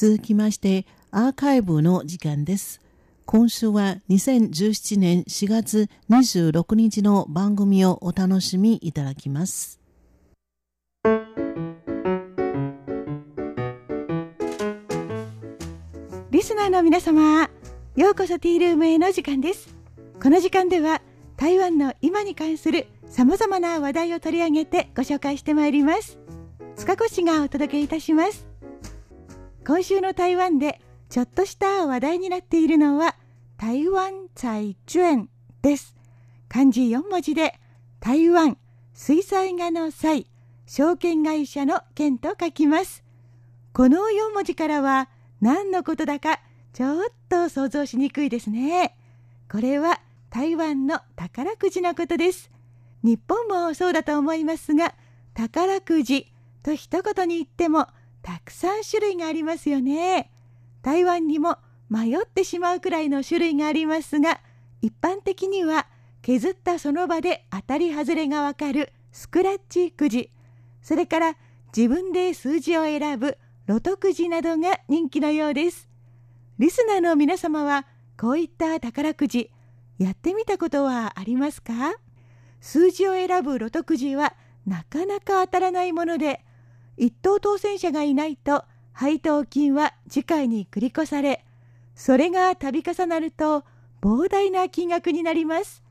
続きましてアーカイブの時間です。今週は2017年4月26日の番組をお楽しみいただきます。リスナーの皆様ようこそティールームへの時間です。この時間では台湾の今に関するさまざまな話題を取り上げてご紹介してまいります。塚越がお届けいたします。今週の台湾でちょっとした話題になっているのは台湾債券です。漢字4文字で台湾水彩画の際証券会社の件と書きます。この4文字からは何のことだかちょっと想像しにくいですね。これは台湾の宝くじのことです。日本もそうだと思いますが宝くじと一言に言ってもたくさん種類がありますよね。台湾にも迷ってしまうくらいの種類がありますが一般的には削ったその場で当たり外れがわかるスクラッチくじそれから自分で数字を選ぶロトくじなどが人気のようです。リスナーの皆様はこういった宝くじやってみたことはありますか？数字を選ぶロトくじはなかなか当たらないもので一等当選者がいないと配当金は次回に繰り越されそれが度重なると膨大な金額になります。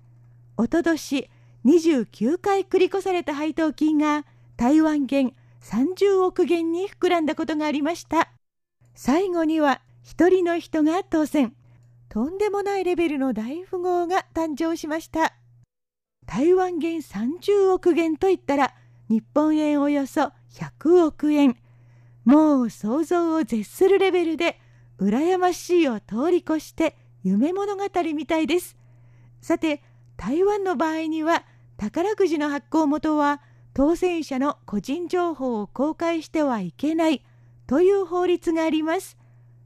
おととし29回繰り越された配当金が台湾元30億元に膨らんだことがありました。最後には一人の人が当選。とんでもないレベルの大富豪が誕生しました。台湾元30億元といったら日本円およそ100億円。もう想像を絶するレベルで羨ましいを通り越して夢物語みたいです。さて台湾の場合には宝くじの発行元は当選者の個人情報を公開してはいけないという法律があります。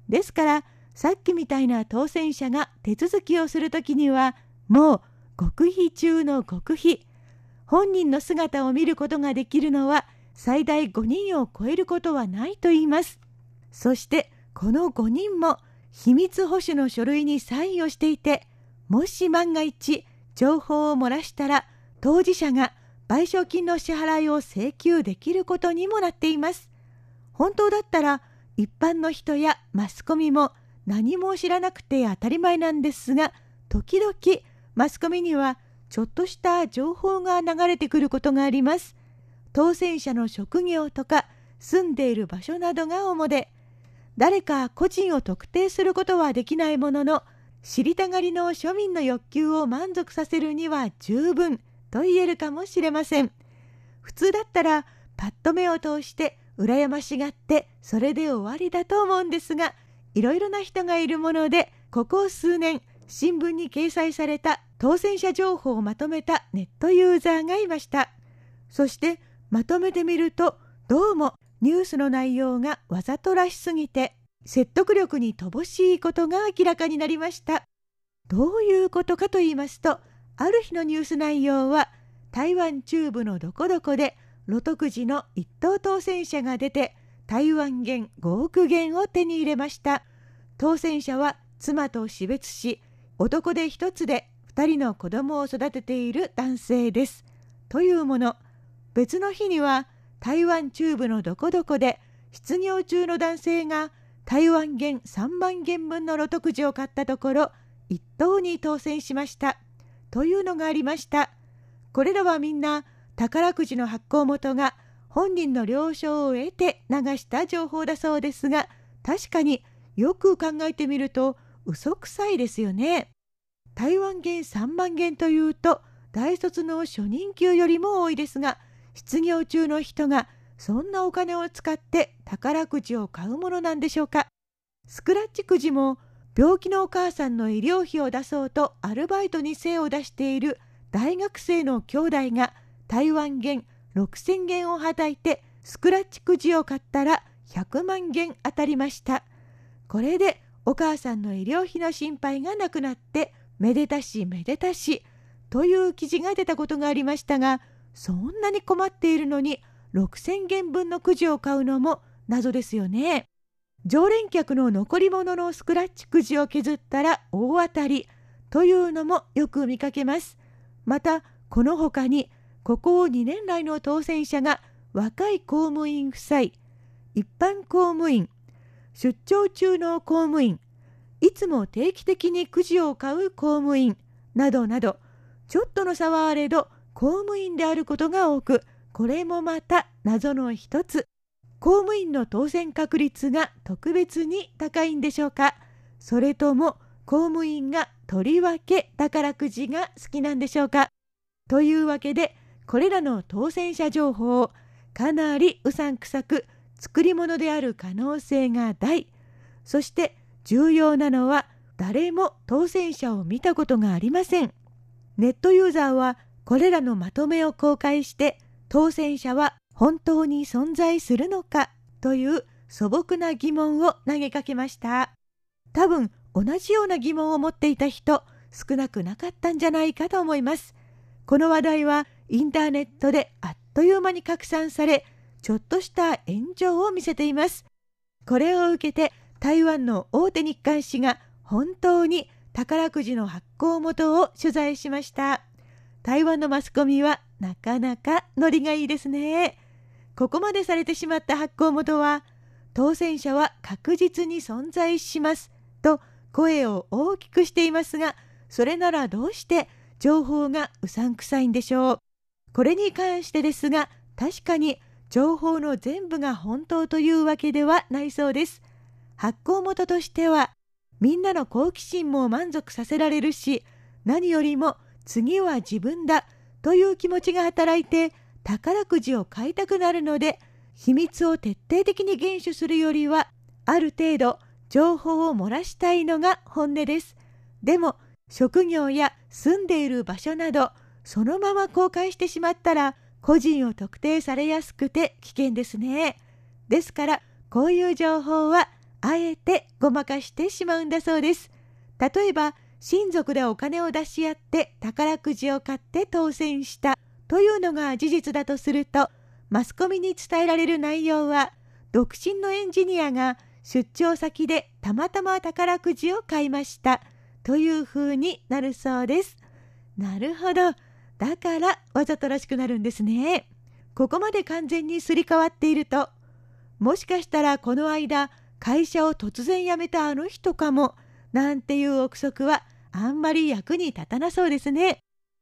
ですからさっきみたいな当選者が手続きをするときにはもう極秘中の極秘本人の姿を見ることができるのは最大5人を超えることはないと言います。そしてこの5人も秘密保守の書類にサインをしていてもし万が一情報を漏らしたら当事者が賠償金の支払いを請求できることにもなっています。本当だったら一般の人やマスコミも何も知らなくて当たり前なんですが時々マスコミにはちょっとした情報が流れてくることがあります。当選者の職業とか住んでいる場所などが主で誰か個人を特定することはできないものの知りたがりの庶民の欲求を満足させるには十分と言えるかもしれません。普通だったらパッと目を通して羨ましがってそれで終わりだと思うんですがいろいろな人がいるものでここ数年新聞に掲載された当選者情報をまとめたネットユーザーがいました。そしてまとめてみるとどうもニュースの内容がわざとらしすぎて説得力に乏しいことが明らかになりました。どういうことかと言いますとある日のニュース内容は台湾中部のどこどこでロトくじの一等当選者が出て台湾元5億元を手に入れました。当選者は妻と死別し男で一つで2人の子供を育てている男性です。というもの。別の日には台湾中部のどこどこで失業中の男性が台湾元3万元分のロトくじを買ったところ一等に当選しました。というのがありました。これらはみんな宝くじの発行元が本人の了承を得て流した情報だそうですが確かによく考えてみると嘘くさいですよね。台湾元3万元というと大卒の初任給よりも多いですが失業中の人がそんなお金を使って宝くじを買うものなんでしょうか。スクラッチくじも病気のお母さんの医療費を出そうとアルバイトに精を出している大学生の兄弟が台湾元6,000元をはたいてスクラッチくじを買ったら100万元当たりました。これでお母さんの医療費の心配がなくなってめでたしめでたしという記事が出たことがありましたがそんなに困っているのに6,000元分のくじを買うのも謎ですよね。常連客の残り物のスクラッチくじを削ったら大当たりというのもよく見かけます。また、この他に、ここ2年来の当選者が若い公務員夫妻、一般公務員、出張中の公務員、いつも定期的にくじを買う公務員などなど、ちょっとの差はあれど公務員であることが多く、これもまた謎の一つ。公務員の当選確率が特別に高いんでしょうか？それとも公務員がとりわけ宝くじが好きなんでしょうか？というわけでこれらの当選者情報をかなりうさんくさく作り物である可能性が大。そして重要なのは誰も当選者を見たことがありません。ネットユーザーはこれらのまとめを公開して当選者は本当に存在するのかという素朴な疑問を投げかけました。多分同じような疑問を持っていた人少なくなかったんじゃないかと思います。この話題はインターネットであっという間に拡散されちょっとした炎上を見せています。これを受けて台湾の大手日刊紙が本当に宝くじの発行元を取材しました。台湾のマスコミはなかなかノリがいいですね。ここまでされてしまった発行元は当選者は確実に存在しますと声を大きくしていますがそれならどうして情報がうさんくさいんでしょう。これに関してですが確かに情報の全部が本当というわけではないそうです。発行元としてはみんなの好奇心も満足させられるし何よりも次は自分だという気持ちが働いて宝くじを買いたくなるので秘密を徹底的に厳守するよりはある程度情報を漏らしたいのが本音です。でも職業や住んでいる場所などそのまま公開してしまったら個人を特定されやすくて危険ですね。ですからこういう情報はあえてごまかしてしまうんだそうです例えば親族でお金を出し合って宝くじを買って当選したというのが事実だとするとマスコミに伝えられる内容は独身のエンジニアが出張先でたまたま宝くじを買いましたという風になるそうです。なるほど。だからわざとらしくなるんですね。ここまで完全にすり替わっていると、もしかしたらこの間会社を突然辞めたあの人かも、なんていう憶測はあんまり役に立たなそうですね。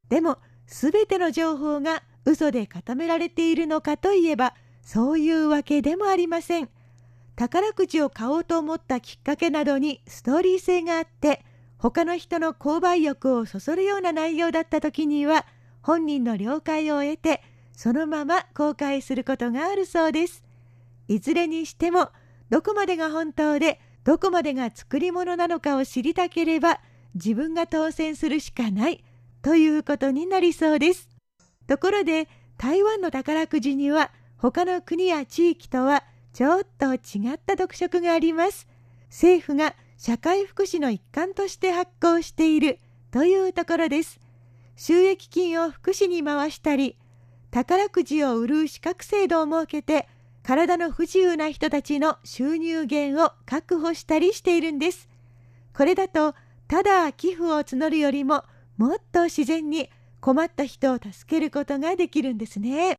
でも、すべての情報が嘘で固められているのかといえば、そういうわけでもありません。宝くじを買おうと思ったきっかけなどにストーリー性があって他の人の購買欲をそそるような内容だった時には本人の了解を得てそのまま公開することがあるそうですいずれにしてもどこまでが本当でどこまでが作り物なのかを知りたければ自分が当選するしかないということになりそうですところで台湾の宝くじには他の国や地域とはちょっと違った特色があります。政府が社会福祉の一環として発行しているというところです。収益金を福祉に回したり、宝くじを売る資格制度を設けて、体の不自由な人たちの収入源を確保したりしているんです。これだと、ただ寄付を募るよりも、もっと自然に困った人を助けることができるんですね。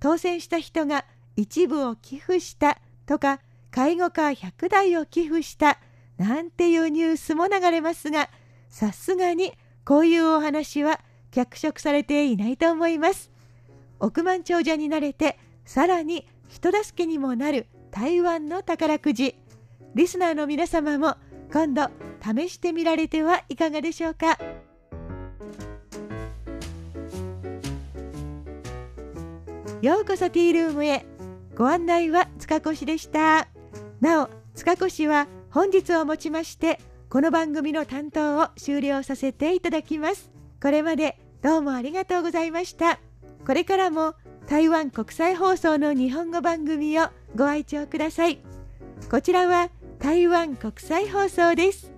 当選した人が一部を寄付したとか介護カー100台を寄付したなんていうニュースも流れますがさすがにこういうお話は脚色されていないと思います億万長者になれてさらに人助けにもなる台湾の宝くじ。リスナーの皆様も今度試してみられてはいかがでしょうか。ようこそティールームへ。ご案内は塚越でした。なお塚越は本日をもちましてこの番組の担当を終了させていただきます。これまでどうもありがとうございました。これからも台湾国際放送の日本語番組をご愛聴ください。こちらは台湾国際放送です。